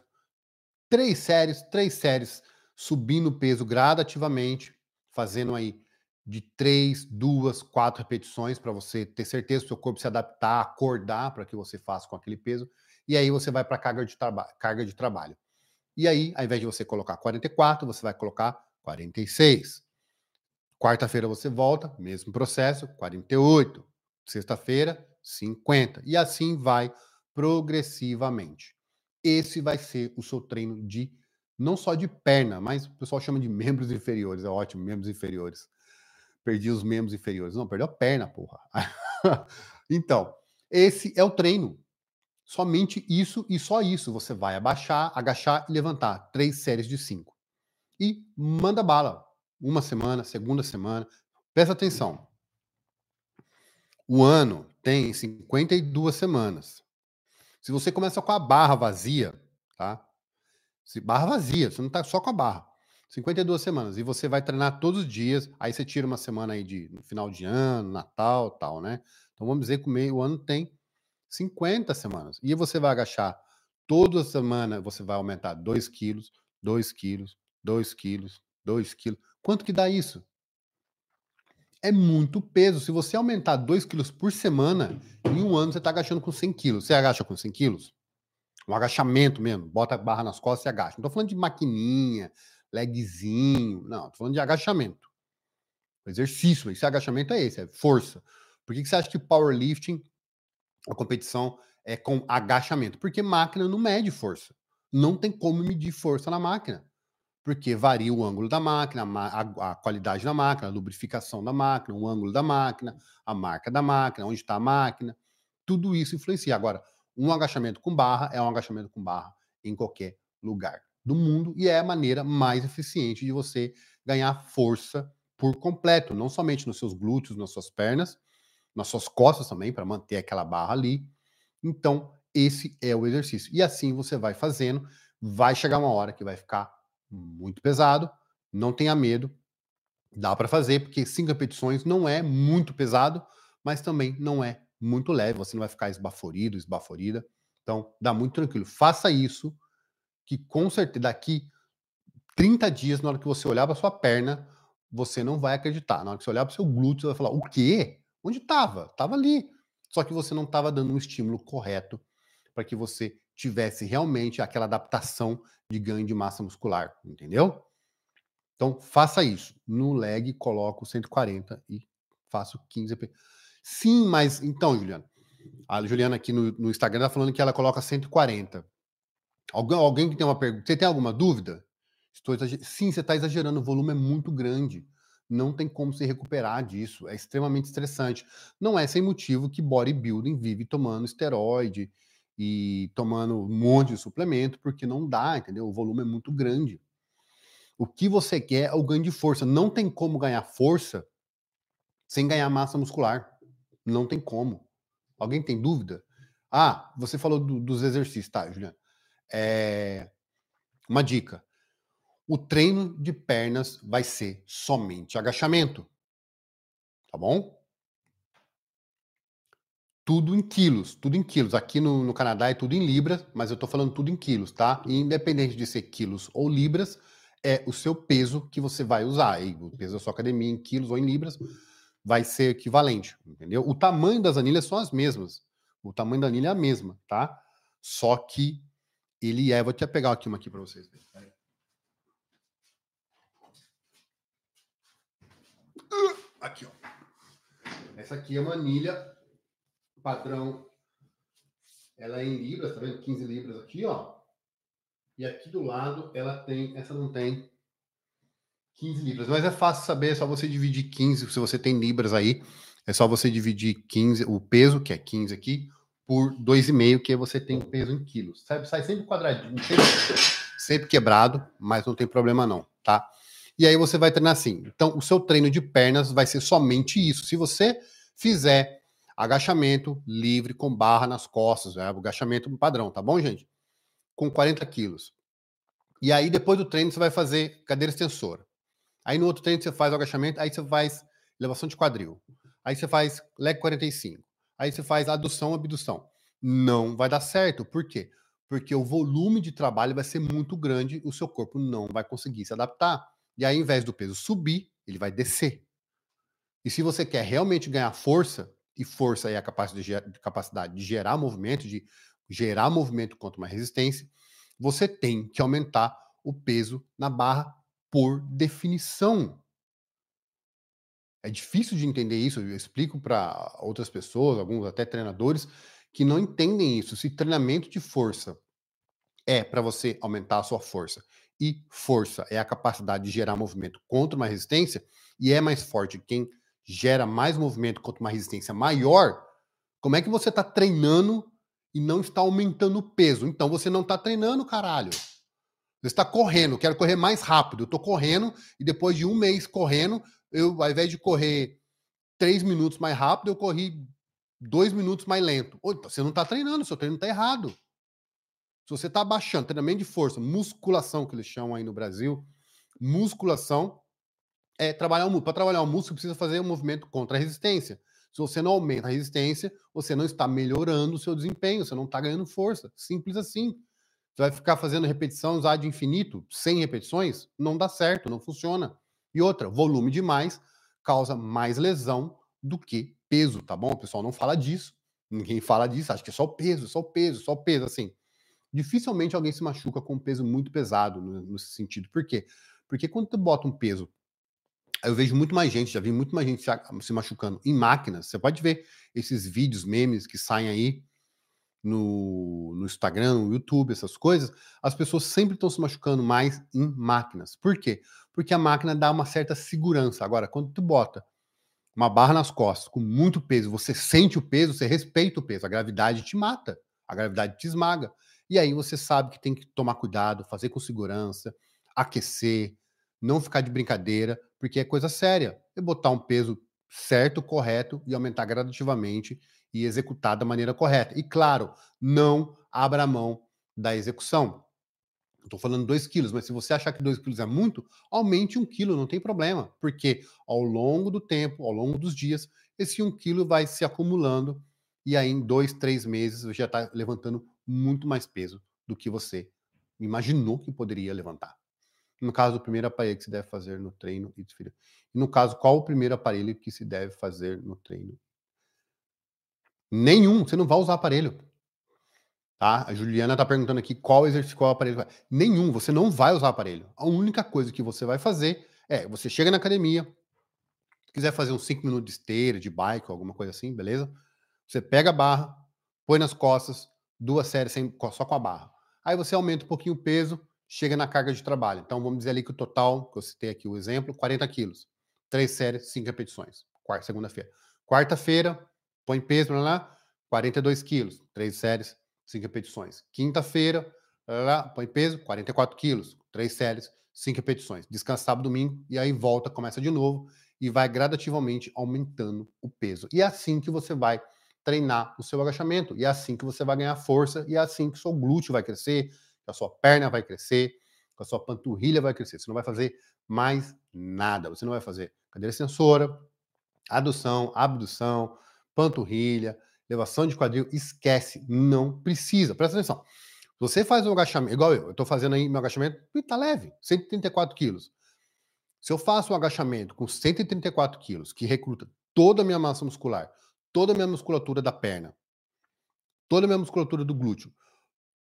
três séries, três séries subindo o peso gradativamente, fazendo aí de três, duas, quatro repetições para você ter certeza que o seu corpo se adaptar, acordar para que você faça com aquele peso. E aí você vai para carga de carga de trabalho. E aí, ao invés de você colocar 44, você vai colocar 46. Quarta-feira você volta, mesmo processo, 48. Sexta-feira, 50. E assim vai progressivamente. Esse vai ser o seu treino de não só de perna, mas o pessoal chama de membros inferiores. É ótimo, membros inferiores. Perdi os membros inferiores. Não, perdeu a perna, porra. então, esse é o treino. Somente isso e só isso. Você vai abaixar, agachar e levantar. Três séries de cinco. E manda bala. Uma semana, segunda semana. Presta atenção. O ano tem 52 semanas. Se você começa com a barra vazia, tá? Se barra vazia, você não tá só com a barra. 52 semanas. E você vai treinar todos os dias. Aí você tira uma semana aí de final de ano, Natal, tal, né? Então vamos dizer que o, meio, ano tem 50 semanas. E você vai agachar toda semana, você vai aumentar 2 quilos, 2 quilos, 2 quilos, 2 quilos. Quanto que dá isso? É muito peso. Se você aumentar 2 quilos por semana, em um ano você está agachando com 100 quilos. Você agacha com 100 quilos? Um agachamento mesmo. Bota a barra nas costas e agacha. Não estou falando de maquininha, legzinho. Não, estou falando de agachamento. Exercício. Esse agachamento é esse, é força. Por que, que você acha que powerlifting a competição é com agachamento, porque máquina não mede força. Não tem como medir força na máquina, porque varia o ângulo da máquina, a, qualidade da máquina, a lubrificação da máquina, o ângulo da máquina, a marca da máquina, onde está a máquina, tudo isso influencia. Agora, um agachamento com barra é um agachamento com barra em qualquer lugar do mundo e é a maneira mais eficiente de você ganhar força por completo, não somente nos seus glúteos, nas suas pernas, nas suas costas também, para manter aquela barra ali. Então, esse é o exercício. E assim você vai fazendo, vai chegar uma hora que vai ficar muito pesado, não tenha medo, dá para fazer, porque cinco repetições não é muito pesado, mas também não é muito leve, você não vai ficar esbaforido, esbaforida. Então, dá muito tranquilo. Faça isso, que com certeza daqui 30 dias, na hora que você olhar para sua perna, você não vai acreditar. Na hora que você olhar para seu glúteo, você vai falar: o quê? Onde estava? Estava ali. Só que você não estava dando um estímulo correto para que você tivesse realmente aquela adaptação de ganho de massa muscular, entendeu? Então, faça isso. No leg, coloco 140 e faço 15 Sim, mas então, Juliana, a Juliana aqui no, no Instagram está falando que ela coloca 140. Alguém, alguém que tem uma pergunta, você tem alguma dúvida? Estou Sim, você está exagerando, o volume é muito grande. Não tem como se recuperar disso. É extremamente estressante. Não é sem motivo que bodybuilding vive tomando esteroide e tomando um monte de suplemento, porque não dá, entendeu? O volume é muito grande. O que você quer é o ganho de força. Não tem como ganhar força sem ganhar massa muscular. Não tem como. Alguém tem dúvida? Ah, você falou do, dos exercícios, tá, Juliana? É... Uma dica. O treino de pernas vai ser somente agachamento. Tá bom? Tudo em quilos, tudo em quilos. Aqui no, no Canadá é tudo em libras, mas eu tô falando tudo em quilos, tá? E independente de ser quilos ou libras, é o seu peso que você vai usar. E o peso da sua academia em quilos ou em libras vai ser equivalente, entendeu? O tamanho das anilhas são as mesmas. O tamanho da anilha é a mesma, tá? Só que ele é. Vou até pegar aqui uma aqui para vocês. Aqui, ó. Essa aqui é uma anilha padrão. Ela é em libras, tá vendo? 15 libras aqui, ó. E aqui do lado ela tem, essa não tem 15 libras. Mas é fácil saber, é só você dividir 15, se você tem libras aí, é só você dividir 15, o peso, que é 15 aqui, por 2,5, que você tem peso em quilos. Sai, sai sempre quadradinho, sempre, sempre quebrado, mas não tem problema não, tá? E aí você vai treinar assim. Então, o seu treino de pernas vai ser somente isso. Se você fizer agachamento livre com barra nas costas, é o agachamento padrão, tá bom, gente? Com 40 quilos. E aí, depois do treino, você vai fazer cadeira extensora. Aí no outro treino você faz o agachamento, aí você faz elevação de quadril. Aí você faz leg 45. Aí você faz adução, abdução. Não vai dar certo. Por quê? Porque o volume de trabalho vai ser muito grande, o seu corpo não vai conseguir se adaptar. E aí, ao invés do peso subir, ele vai descer. E se você quer realmente ganhar força, e força é a capacidade de gerar movimento, de gerar movimento contra uma resistência, você tem que aumentar o peso na barra por definição. É difícil de entender isso, eu explico para outras pessoas, alguns até treinadores, que não entendem isso. Se treinamento de força é para você aumentar a sua força e força é a capacidade de gerar movimento contra uma resistência, e é mais forte quem gera mais movimento contra uma resistência maior, como é que você está treinando e não está aumentando o peso? Então você não está treinando, caralho. Você está correndo, quero correr mais rápido. Eu estou correndo e depois de um mês correndo, eu, ao invés de correr três minutos mais rápido, eu corri dois minutos mais lento. Então você não está treinando, seu treino está errado. Se você está abaixando, treinamento de força, musculação, que eles chamam aí no Brasil, musculação é trabalhar o músculo. Para trabalhar o músculo, precisa fazer um movimento contra a resistência. Se você não aumenta a resistência, você não está melhorando o seu desempenho, você não está ganhando força. Simples assim. Você vai ficar fazendo repetição usar de infinito, sem repetições? Não dá certo, não funciona. E outra, volume demais causa mais lesão do que peso, tá bom? O pessoal não fala disso. Ninguém fala disso, acha que é só peso, só peso, só peso, assim. Dificilmente alguém se machuca com um peso muito pesado nesse sentido. Por quê? Porque quando tu bota um peso, eu vejo muito mais gente, já vi muito mais gente se machucando em máquinas. Você pode ver esses vídeos, memes que saem aí no, no Instagram, no YouTube, essas coisas, as pessoas sempre estão se machucando mais em máquinas. Por quê? Porque a máquina dá uma certa segurança. Agora, quando tu bota uma barra nas costas com muito peso, você sente o peso, você respeita o peso, a gravidade te mata, a gravidade te esmaga. E aí você sabe que tem que tomar cuidado, fazer com segurança, aquecer, não ficar de brincadeira, porque é coisa séria. É botar um peso certo, correto e aumentar gradativamente e executar da maneira correta. E claro, não abra mão da execução. Estou falando 2 quilos, mas se você achar que 2 quilos é muito, aumente um quilo, não tem problema, porque ao longo do tempo, ao longo dos dias, esse um quilo vai se acumulando e aí em dois, três meses você já está levantando muito mais peso do que você imaginou que poderia levantar. No caso, o primeiro aparelho que se deve fazer no treino e desfile. No caso, qual o primeiro aparelho que se deve fazer no treino Nenhum, você não vai usar aparelho. Tá? A Juliana tá perguntando aqui qual exercício, qual aparelho. Nenhum, você não vai usar aparelho. A única coisa que você vai fazer é, você chega na academia, quiser fazer uns 5 minutos de esteira, de bike, alguma coisa assim, beleza? Você pega a barra, põe nas costas, duas séries sem, só com a barra. Aí você aumenta um pouquinho o peso, chega na carga de trabalho. Então vamos dizer ali que o total, que eu citei aqui o exemplo, 40 quilos. Três séries, cinco repetições. Quarta, segunda-feira. Quarta-feira, põe peso, lá, lá, 42 quilos. Três séries, cinco repetições. Quinta-feira, lá, põe peso, 44 quilos. Três séries, cinco repetições. Descansa sábado, domingo, e aí volta, começa de novo e vai gradativamente aumentando o peso. E é assim que você vai treinar o seu agachamento. E é assim que você vai ganhar força, e é assim que o seu glúteo vai crescer, a sua perna vai crescer, que a sua panturrilha vai crescer. Você não vai fazer mais nada. Você não vai fazer cadeira extensora, adução, abdução, panturrilha, elevação de quadril. Esquece, não precisa. Presta atenção. Você faz um agachamento, igual eu, eu estou fazendo aí meu agachamento, e tá leve, 134 quilos. Se eu faço um agachamento com 134 quilos, que recruta toda a minha massa muscular, toda a minha musculatura da perna, toda a minha musculatura do glúteo,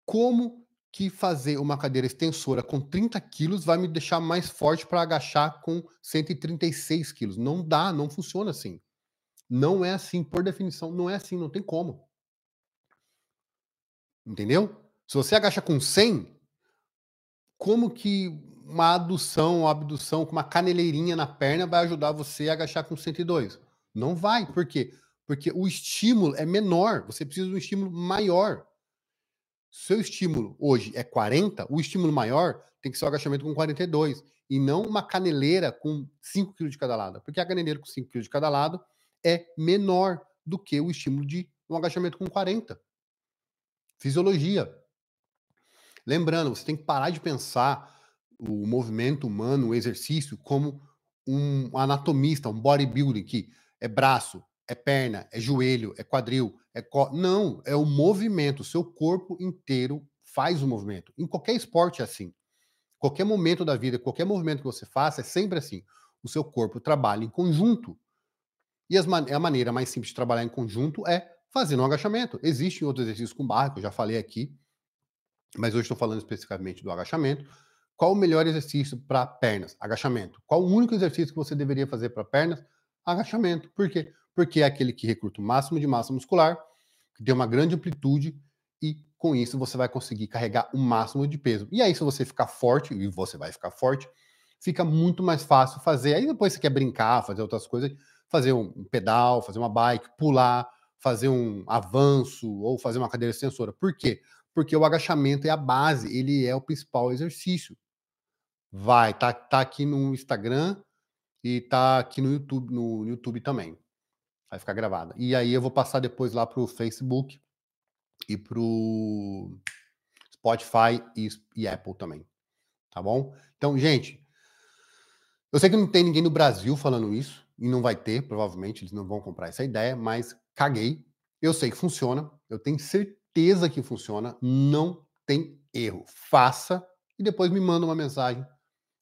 como que fazer uma cadeira extensora com 30 quilos vai me deixar mais forte para agachar com 136 quilos? Não dá, não funciona assim. Não é assim, por definição, não é assim, não tem como. Entendeu? Se você agacha com 100, como que uma adução ou abdução com uma caneleirinha na perna vai ajudar você a agachar com 102? Não vai. Por quê? Porque o estímulo é menor. Você precisa de um estímulo maior. Seu estímulo hoje é 40, o estímulo maior tem que ser o agachamento com 42. E não uma caneleira com 5 kg de cada lado. Porque a caneleira com 5 kg de cada lado é menor do que o estímulo de um agachamento com 40. Fisiologia. Lembrando, você tem que parar de pensar o movimento humano, o exercício, como um anatomista, um bodybuilding, que é braço, é perna, é joelho, é quadril, é co... Não, é o movimento. O seu corpo inteiro faz o movimento. Em qualquer esporte é assim. Qualquer momento da vida, qualquer movimento que você faça, é sempre assim. O seu corpo trabalha em conjunto. E man a maneira mais simples de trabalhar em conjunto é fazendo um agachamento. Existem outros exercícios com barra, que eu já falei aqui, mas hoje estou falando especificamente do agachamento. Qual o melhor exercício para pernas? Agachamento. Qual o único exercício que você deveria fazer para pernas? Agachamento. Por quê? Porque é aquele que recruta o máximo de massa muscular, que tem uma grande amplitude e com isso você vai conseguir carregar o máximo de peso. E aí, se você ficar forte, e você vai ficar forte, fica muito mais fácil fazer. Aí depois você quer brincar, fazer outras coisas, fazer um pedal, fazer uma bike, pular, fazer um avanço ou fazer uma cadeira extensora. Por quê? porque o agachamento é a base, ele é o principal exercício. Vai, tá, tá aqui no Instagram e tá aqui no YouTube, no, YouTube também. Vai ficar gravado. E aí eu vou passar depois lá pro Facebook e pro Spotify e, e Apple também. Tá bom? Então, gente, eu sei que não tem ninguém no Brasil falando isso, e não vai ter, provavelmente, eles não vão comprar essa ideia, mas caguei. Eu sei que funciona, eu tenho certeza certeza que funciona, não tem erro. Faça e depois me manda uma mensagem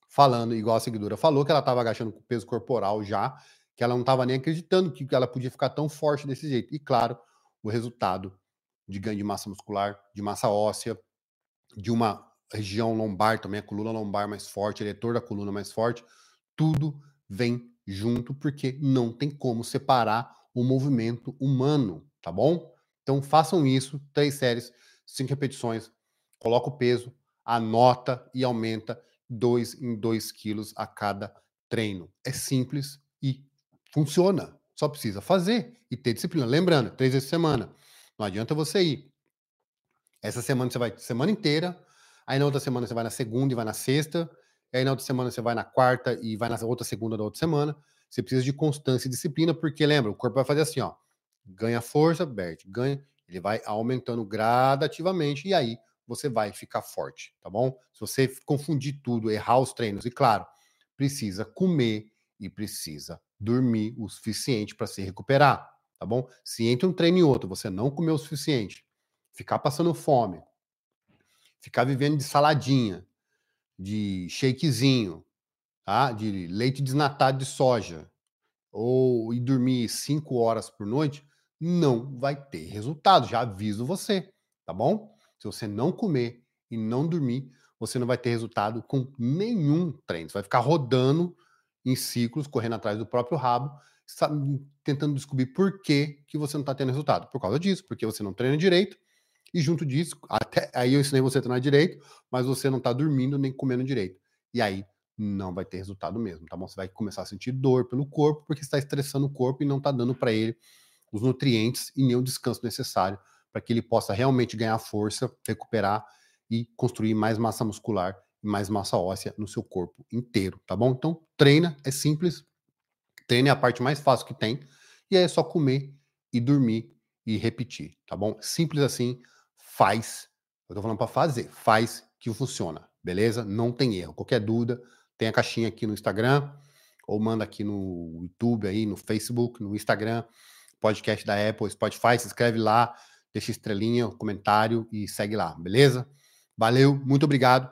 falando, igual a seguidora falou, que ela estava agachando com peso corporal já, que ela não estava nem acreditando que ela podia ficar tão forte desse jeito. E claro, o resultado de ganho de massa muscular, de massa óssea, de uma região lombar também, a coluna lombar mais forte, eleitor da coluna mais forte, tudo vem junto, porque não tem como separar o movimento humano, tá bom? Então façam isso, três séries, cinco repetições, coloca o peso, anota e aumenta dois em dois quilos a cada treino. É simples e funciona. Só precisa fazer e ter disciplina. Lembrando, três vezes por semana. Não adianta você ir. Essa semana você vai semana inteira, aí na outra semana você vai na segunda e vai na sexta, aí na outra semana você vai na quarta e vai na outra segunda da outra semana. Você precisa de constância e disciplina, porque lembra, o corpo vai fazer assim, ó ganha força, Bert, ganha, ele vai aumentando gradativamente e aí você vai ficar forte, tá bom? Se você confundir tudo, errar os treinos, e claro, precisa comer e precisa dormir o suficiente para se recuperar, tá bom? Se entre um treino e outro você não comeu o suficiente, ficar passando fome, ficar vivendo de saladinha, de shakezinho, tá? De leite desnatado de soja, ou e dormir cinco horas por noite, não vai ter resultado. Já aviso você, tá bom? Se você não comer e não dormir, você não vai ter resultado com nenhum treino. Você vai ficar rodando em ciclos, correndo atrás do próprio rabo, tentando descobrir por que, que você não está tendo resultado. Por causa disso, porque você não treina direito, e junto disso, até aí eu ensinei você a treinar direito, mas você não está dormindo nem comendo direito. E aí não vai ter resultado mesmo, tá bom? Você vai começar a sentir dor pelo corpo, porque está estressando o corpo e não está dando para ele os nutrientes e nem o descanso necessário para que ele possa realmente ganhar força, recuperar e construir mais massa muscular mais massa óssea no seu corpo inteiro, tá bom? Então, treina, é simples. Treina é a parte mais fácil que tem. E aí é só comer e dormir e repetir, tá bom? Simples assim, faz. Eu tô falando para fazer, faz que funciona, beleza? Não tem erro. Qualquer dúvida, tem a caixinha aqui no Instagram ou manda aqui no YouTube aí, no Facebook, no Instagram, podcast da Apple, Spotify, se inscreve lá, deixa estrelinha, comentário e segue lá, beleza? Valeu, muito obrigado.